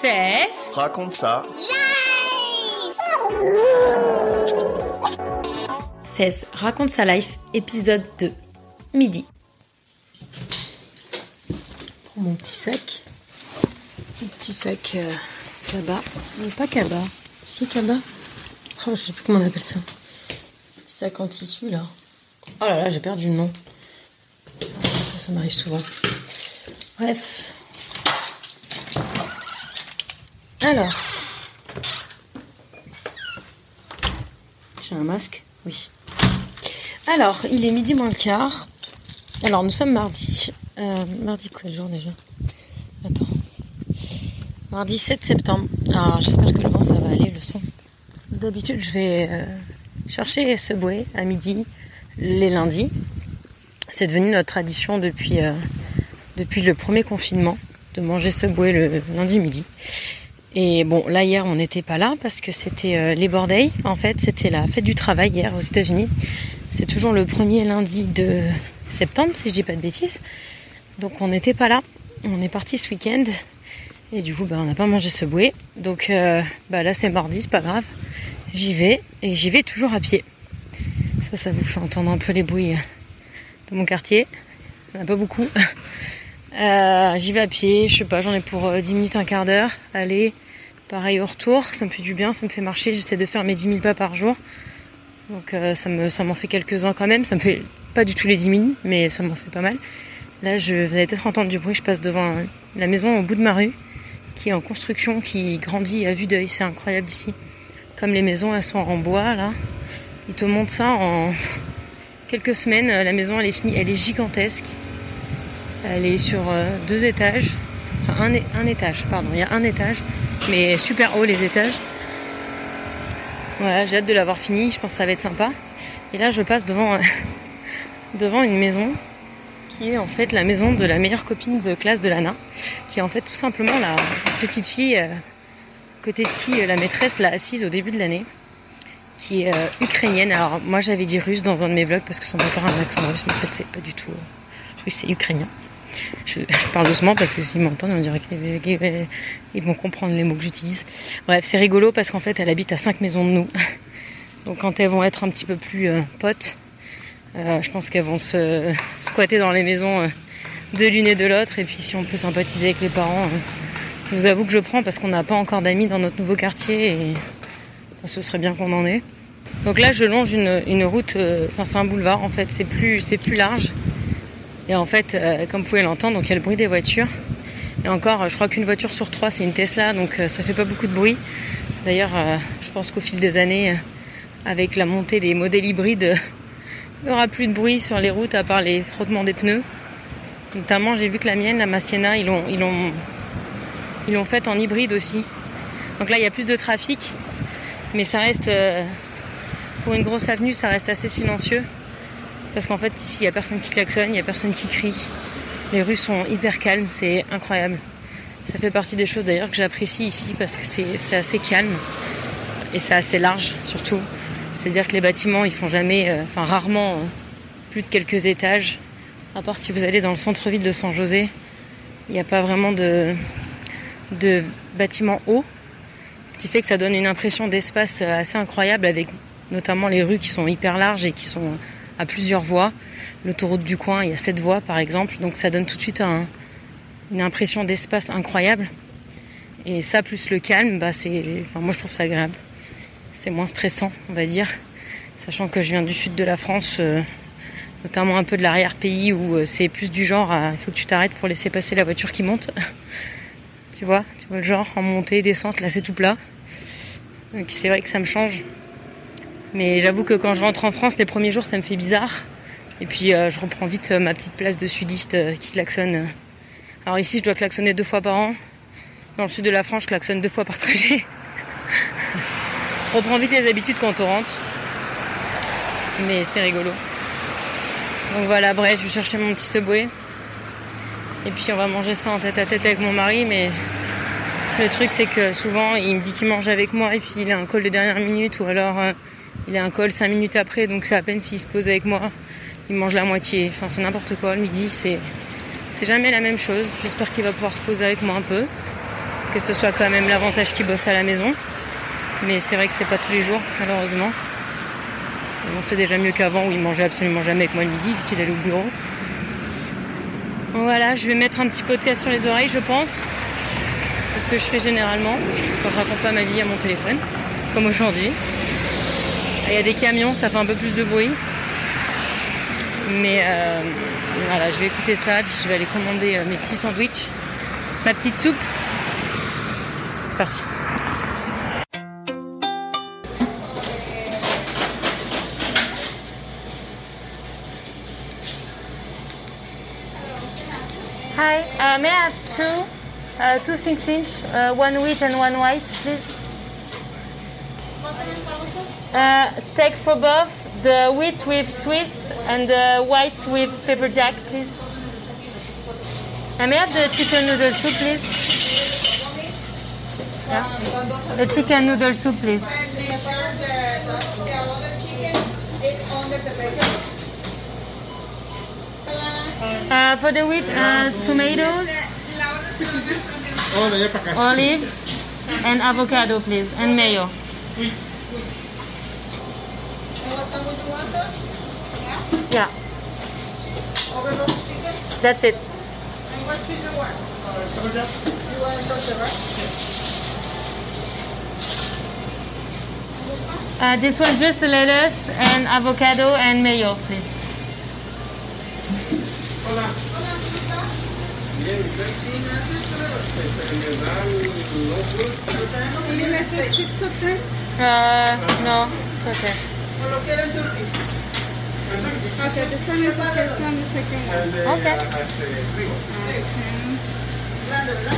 C'est Raconte ça. 16 Raconte sa life, épisode 2. Midi. Pour mon petit sac. Mon petit sac euh, cabas. Non, pas cabas. Si, cabas. Oh, je sais plus comment on appelle ça. Petit sac en tissu, là. Oh là là, j'ai perdu le nom. Ça, ça m'arrive souvent. Bref. Alors. J'ai un masque Oui. Alors, il est midi moins le quart. Alors, nous sommes mardi. Euh, mardi quoi, le jour déjà Attends. Mardi 7 septembre. Alors, j'espère que le vent, ça va aller, le son. D'habitude, je vais euh, chercher Subway à midi, les lundis. C'est devenu notre tradition depuis, euh, depuis le premier confinement, de manger Subway le lundi midi. Et bon, là hier on n'était pas là parce que c'était euh, les Day. En fait, c'était la fête du travail hier aux États-Unis. C'est toujours le premier lundi de septembre, si je dis pas de bêtises. Donc on n'était pas là. On est parti ce week-end. Et du coup, bah, on n'a pas mangé ce bouet. Donc euh, bah, là c'est mardi, c'est pas grave. J'y vais et j'y vais toujours à pied. Ça, ça vous fait entendre un peu les bruits de mon quartier. Il n'y en a pas beaucoup. Euh, j'y vais à pied, je sais pas, j'en ai pour euh, 10 minutes, un quart d'heure. Aller, pareil au retour, ça me fait du bien, ça me fait marcher. J'essaie de faire mes 10 000 pas par jour. Donc euh, ça me, ça m'en fait quelques-uns quand même. Ça me fait pas du tout les 10 minutes, mais ça m'en fait pas mal. Là, je vous allez peut-être entendre du bruit. Je passe devant euh, la maison au bout de ma rue, qui est en construction, qui grandit à vue d'œil. C'est incroyable ici. Comme les maisons, elles sont en bois là. Ils te montrent ça en quelques semaines. La maison, elle est finie, elle est gigantesque. Elle est sur euh, deux étages. Enfin, un étage, pardon. Il y a un étage, mais super haut les étages. Voilà, j'ai hâte de l'avoir fini. Je pense que ça va être sympa. Et là, je passe devant, euh, devant une maison qui est en fait la maison de la meilleure copine de classe de Lana, qui est en fait tout simplement la petite fille euh, côté de qui euh, la maîtresse l'a assise au début de l'année, qui est ukrainienne. Alors moi j'avais dit russe dans un de mes vlogs parce que son papa a un accent russe, mais en fait c'est pas du tout russe, c'est ukrainien. Je, parle doucement parce que s'ils m'entendent, on dirait qu'ils qu'ils- ils vont comprendre les mots que j'utilise. Bref, c'est rigolo parce qu'en fait, elle habite à 5 maisons de nous. Donc quand elles vont être un petit peu plus euh, potes, euh, je pense qu'elles vont se squatter dans les maisons euh, de l'une et de l'autre. Et puis si on peut sympathiser avec les parents, je vous avoue que je prends parce qu'on n'a pas encore d'amis dans notre nouveau quartier et ce serait bien qu'on en ait. Donc là, je longe une, route, enfin c'est un boulevard en fait, c'est plus, plus large. Et en fait, euh, comme vous pouvez l'entendre, donc il y a le bruit des voitures. Et encore, euh, je crois qu'une voiture sur trois, c'est une Tesla, donc euh, ça fait pas beaucoup de bruit. D'ailleurs, euh, je pense qu'au fil des années, avec la montée des modèles hybrides, il n'y aura plus de bruit sur les routes à part les frottements des pneus. Notamment, j'ai vu que la mienne, la Massiena, ils l'ont, ils l'ont, ils l'ont faite en hybride aussi. Donc là, il y a plus de trafic, mais ça reste, pour une grosse avenue, ça reste assez silencieux. Parce qu'en fait, ici, il n'y a personne qui klaxonne, il n'y a personne qui crie. Les rues sont hyper calmes, c'est incroyable. Ça fait partie des choses d'ailleurs que j'apprécie ici parce que c'est assez calme et c'est assez large surtout. C'est-à-dire que les bâtiments, ils font jamais, euh, enfin rarement, euh, plus de quelques étages. À part si vous allez dans le centre-ville de San José, il n'y a pas vraiment de, de bâtiments hauts. Ce qui fait que ça donne une impression d'espace euh, assez incroyable avec notamment les rues qui sont hyper larges et qui sont à plusieurs voies. L'autoroute du coin, il y a sept voies par exemple, donc ça donne tout de suite un- une impression d'espace incroyable. Et ça, plus le calme, bah c'est, enfin, moi je trouve ça agréable. C'est moins stressant, on va dire. Sachant que je viens du sud de la France, euh, notamment un peu de l'arrière-pays où euh, c'est plus du genre il faut que tu t'arrêtes pour laisser passer la voiture qui monte. tu vois, tu vois le genre en montée, descente, là c'est tout plat. Donc c'est vrai que ça me change. Mais j'avoue que quand je rentre en France, les premiers jours, ça me fait bizarre. Et puis euh, je reprends vite euh, ma petite place de sudiste euh, qui klaxonne. Alors ici, je dois klaxonner deux fois par an. Dans le sud de la France, je klaxonne deux fois par trajet. je reprends vite les habitudes quand on rentre. Mais c'est rigolo. Donc voilà, bref, je vais chercher mon petit Subway. Et puis on va manger ça en tête à tête avec mon mari, mais le truc c'est que souvent il me dit qu'il mange avec moi et puis il a un call de dernière minute ou alors il a un call 5 minutes après, donc c'est à peine s'il se pose avec moi, il mange la moitié. Enfin c'est n'importe quoi, le midi c'est c'est jamais la même chose. J'espère qu'il va pouvoir se poser avec moi un peu, que ce soit quand même l'avantage qu'il bosse à la maison. Mais c'est vrai que c'est pas tous les jours, malheureusement. Bon, c'est déjà mieux qu'avant où il mangeait absolument jamais avec moi le midi vu qu'il allait au bureau. Voilà, je vais mettre un petit podcast sur les oreilles, je pense. C'est ce que je fais généralement quand je raconte pas ma vie à mon téléphone, comme aujourd'hui. Il y a des camions, ça fait un peu plus de bruit. Mais euh, voilà, je vais écouter ça, puis je vais aller commander euh, mes petits sandwichs, ma petite soupe. C'est parti. Hi, uh, may I have two, uh, two six inch, uh, one wheat and one white, please? Uh, steak for both, the wheat with Swiss and the white with pepper jack, please. And may I have the chicken noodle soup, please? Yeah. The chicken noodle soup, please. Uh, for the wheat, uh, tomatoes, olives, and avocado, please, and mayo. Yeah. That's it. Uh, this one just the lettuce and avocado and mayo, please. ¿Y le hace chips o shrimp? Uh, no, okay. ¿O lo quieren turkey? Okay, this one is the first one, the second one. Okay. ¿verdad?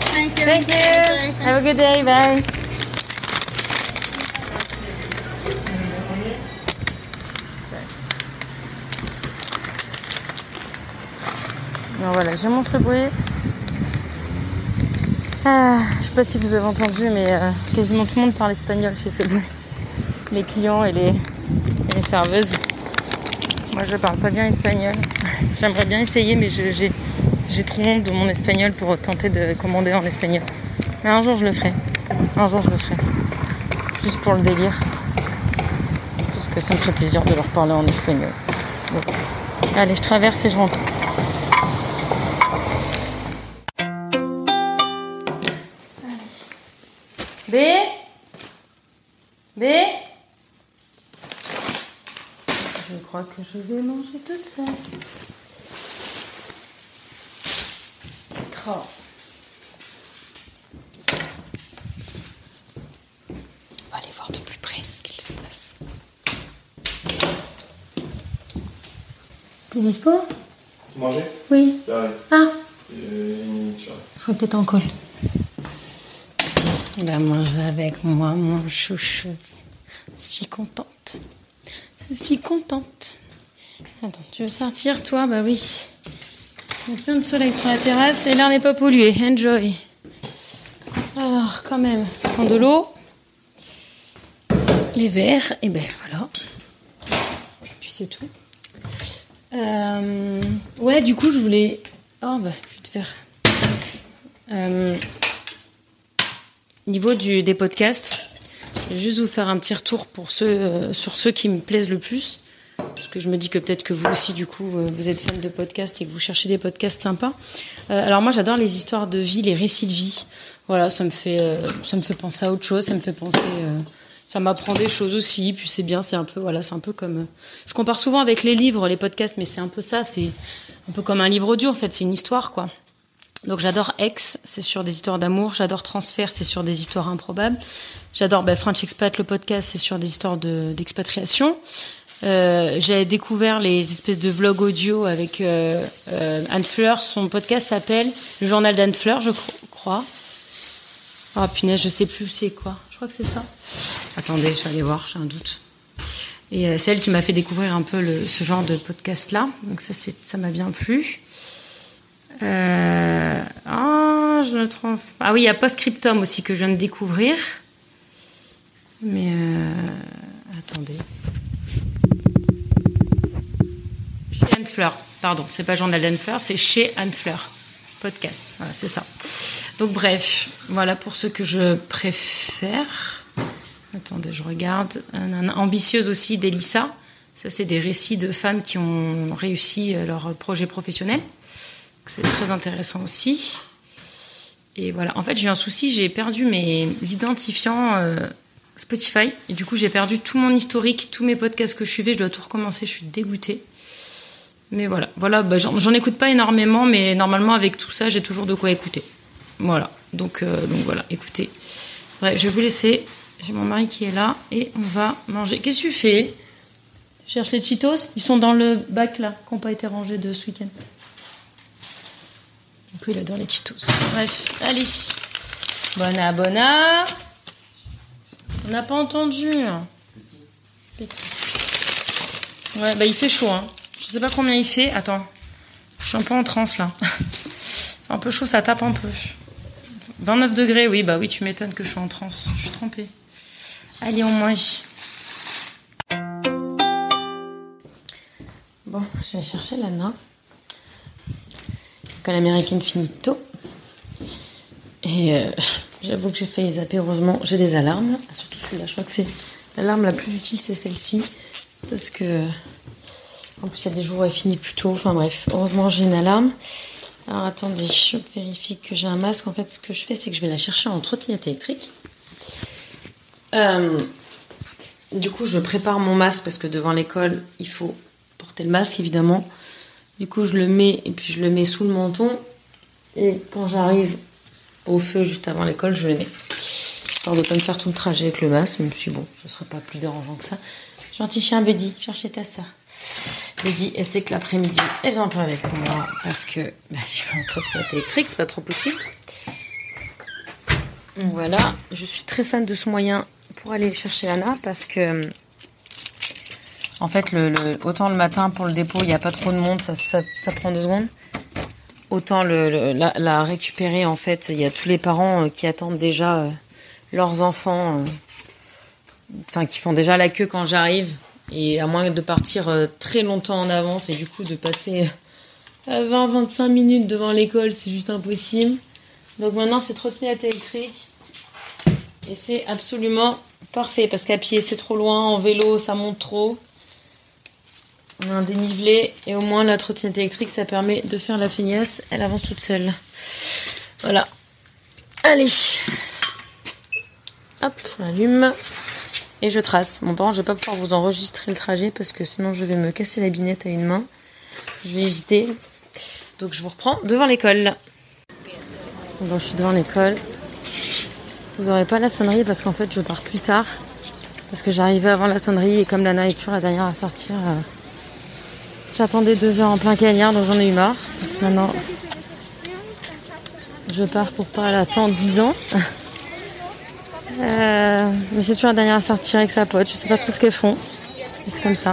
Thank you. Thank you. Have a good day. Bye. Alors voilà, j'ai mon Subway. Ah, je sais pas si vous avez entendu, mais euh, quasiment tout le monde parle espagnol chez Subway. Les clients et les, serveuses. Moi, je parle pas bien espagnol. J'aimerais bien essayer, mais j'ai trop honte de mon espagnol pour tenter de commander en espagnol. Mais un jour, je le ferai. Un jour, je le ferai. Juste pour le délire. Parce que ça me ferait plaisir de leur parler en espagnol. Allez, je traverse et je rentre. Crois que je vais manger toute seule. Oh. On va aller voir de plus près ce qu'il se passe. T'es dispo? Manger? Oui. Ouais. Ah, Euh, une minute, je je crois que t'étais en col. Il va manger avec moi, mon chouchou. Je suis contente. Je suis contente. Attends, tu veux sortir, toi Bah oui. Il y a plein de soleil sur la terrasse et l'air n'est pas pollué. Enjoy. Alors, quand même, prends de l'eau. Les verres, et ben voilà. Et puis c'est tout. Euh, ouais, du coup, je voulais. Oh, bah, je vais te faire. Euh, niveau du, des podcasts, je vais juste vous faire un petit retour pour ceux, euh, sur ceux qui me plaisent le plus. Parce que je me dis que peut-être que vous aussi, du coup, euh, vous êtes fan de podcasts et que vous cherchez des podcasts sympas. Euh, alors moi, j'adore les histoires de vie, les récits de vie. Voilà, ça me fait, euh, ça me fait penser à autre chose. Ça me fait penser, ça m'apprend des choses aussi. Puis c'est bien, c'est un peu, voilà, c'est un peu comme. je compare souvent avec les livres, les podcasts, mais c'est un peu ça. C'est un peu comme un livre audio en fait. C'est une histoire, quoi. Donc j'adore Ex, c'est sur des histoires d'amour. J'adore Transfert, c'est sur des histoires improbables. J'adore bah, French Expat, le podcast, c'est sur des histoires de- d'expatriation. Euh, J'ai découvert les espèces de vlogs audio avec euh, euh, Anne Fleur. Son podcast s'appelle Le Journal d'Anne Fleur, je cro- crois. Ah punaise, je sais plus c'est quoi. Je crois que c'est ça. Attendez, je vais aller voir, j'ai un doute. Et c'est elle qui m'a fait découvrir un peu ce genre de podcast-là. Donc ça, ça m'a bien plu. Ah, je. Ah oui, il y a Postscriptum aussi que je viens de découvrir. Mais attendez. Chez Anne Pardon, c'est pas Journal d'Anne Fleur, c'est chez Anne Fleur. Podcast, voilà, c'est ça. Donc bref, voilà pour ce que je préfère. Attendez, je regarde. Ambitieuse aussi d'Elissa. Ça, c'est des récits de femmes qui ont réussi euh, leur projet professionnel. C'est très intéressant aussi. Et voilà. En fait, j'ai eu un souci. J'ai perdu mes identifiants euh, Spotify. Et du coup, j'ai perdu tout mon historique, tous mes podcasts que je suivais. Je dois tout recommencer. Je suis dégoûtée. Mais voilà. Voilà. bah, j'en écoute pas énormément, mais normalement, avec tout ça, j'ai toujours de quoi écouter. Voilà. Donc, euh, donc voilà. Écoutez. Ouais, je vais vous laisser. J'ai mon mari qui est là et on va manger. Qu'est-ce que tu fais? Tu cherches les Cheetos Ils sont dans le bac là, qui n'ont pas été rangés de ce week-end. Coup, il adore les Cheetos. Bref, allez. Bona, bona. On n'a pas entendu. Petit. Ouais, bah il fait chaud. Hein. Je sais pas combien il fait. Attends. Je suis un peu en transe là. un peu chaud, ça tape un peu. 29 degrés, oui, bah oui, tu m'étonnes que je suis en transe. Je suis trempée. Allez, on mange. Bon, je vais chercher Lana. Quand l'américaine finit tôt. Et euh, j'avoue que j'ai failli zapper. Heureusement, j'ai des alarmes. Surtout celui-là. Je crois que c'est l'alarme la plus utile, c'est celle-ci. Parce que. En plus, il y a des jours où elle finit plus tôt. Enfin bref, heureusement, j'ai une alarme. Alors attendez, je vérifie que j'ai un masque. En fait, ce que je fais, c'est que je vais la chercher en trottinette électrique. Euh, du coup, je prépare mon masque parce que devant l'école, il faut porter le masque, évidemment. Du coup, je le mets et puis je le mets sous le menton. Et quand j'arrive au feu juste avant l'école, je le mets. Histoire de pas me faire tout le trajet avec le masque. Même si bon, ce serait pas plus dérangeant que ça. Gentil chien Buddy, cherchez ta soeur. Buddy, elle sait que l'après-midi, elle vient pas avec moi parce que bah, je fais un trottinette électrique, c'est pas trop possible. Voilà, je suis très fan de ce moyen pour aller chercher Anna parce que en fait, autant le matin pour le dépôt, il n'y a pas trop de monde, ça, prend deux secondes. Autant la récupérer, en fait, il y a tous les parents euh, qui attendent déjà euh, leurs enfants, euh, enfin qui font déjà la queue quand j'arrive. Et à moins de partir euh, très longtemps en avance et du coup de passer 20-25 minutes devant l'école, c'est juste impossible. Donc maintenant, c'est trottinette électrique. Et c'est absolument parfait parce qu'à pied, c'est trop loin. En vélo, ça monte trop. On a un dénivelé et au moins la trottinette électrique, ça permet de faire la feignasse. Elle avance toute seule. Voilà. Allez. Hop, on allume. Et je trace. Bon, par contre, je vais pas pouvoir vous enregistrer le trajet parce que sinon je vais me casser la binette à une main. Je vais éviter. Donc je vous reprends devant l'école. Bon, je suis devant l'école. Vous aurez pas la sonnerie parce qu'en fait je pars plus tard. Parce que j'arrivais avant la sonnerie et comme Lana est toujours la dernière à sortir, euh, j'attendais deux heures en plein cagnard donc j'en ai eu marre. Maintenant, je pars pour pas l'attendre 10 ans. Euh, mais c'est toujours la dernière à sortir avec sa pote. Je sais pas trop ce qu'elles font. C'est comme ça.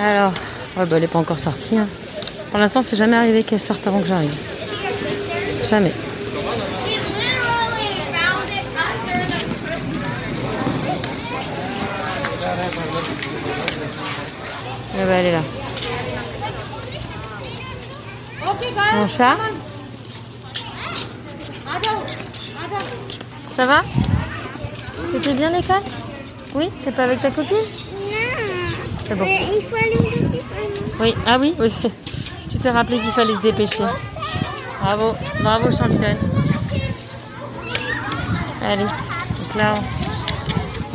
Alors, ouais, bah, elle est pas encore sortie. hein. Pour l'instant, c'est jamais arrivé qu'elle sorte avant que j'arrive. Jamais. Eh ben, elle est là. Mon chat Ça va C'était bien l'école Oui T'es pas avec ta copine C'est bon. Mais il faut aller au dentiste. Oui, ah oui, oui. Tu t'es rappelé qu'il fallait se dépêcher. Bravo, bravo championne. Allez, donc là,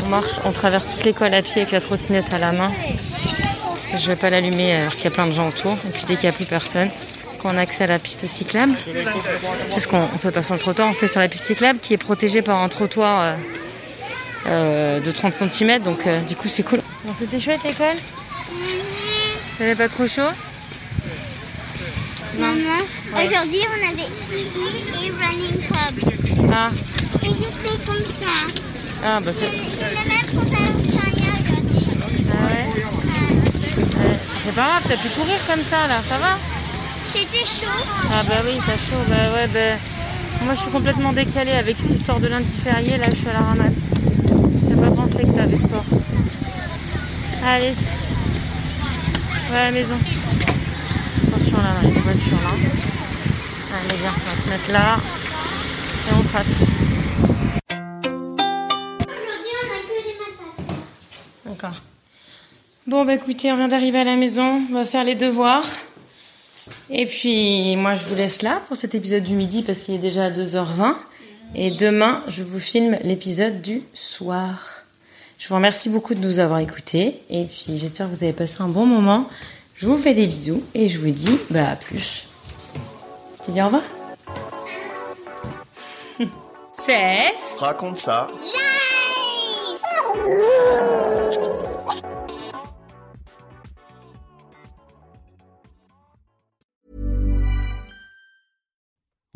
on marche, on traverse toute l'école à pied avec la trottinette à la main. je vais pas l'allumer alors qu'il y a plein de gens autour. Et puis dès qu'il n'y a plus personne, qu'on a accès à la piste cyclable, parce qu'on ne fait pas sur le trottoir, on fait sur la piste cyclable qui est protégée par un trottoir euh, euh, de 30 cm, donc euh, du coup c'est cool. Bon, c'était chouette l'école. T'avais pas trop chaud? Maman, aujourd'hui on avait et running club. Ah, Et je fais comme ça. ah bah c'est... Ah C'est pas grave, t'as pu courir comme ça là, ça va? C'était chaud. Ah bah oui, t'as chaud, bah ouais, bah... Moi je suis complètement décalée avec cette histoire de lundi férié, là je suis à la ramasse. J'ai pas pensé que t'avais sport. Allez. Ouais, à la maison. Attention là, il y a des voitures là. Allez, viens, on va se mettre là. Et on passe. Aujourd'hui on a que des. D'accord. Bon, bah écoutez, on vient d'arriver à la maison. On va faire les devoirs. Et puis, moi, je vous laisse là pour cet épisode du midi parce qu'il est déjà 2h20. Et demain, je vous filme l'épisode du soir. Je vous remercie beaucoup de nous avoir écoutés. Et puis, j'espère que vous avez passé un bon moment. Je vous fais des bisous et je vous dis bah, à plus. Tu dis au revoir Cesse Raconte ça.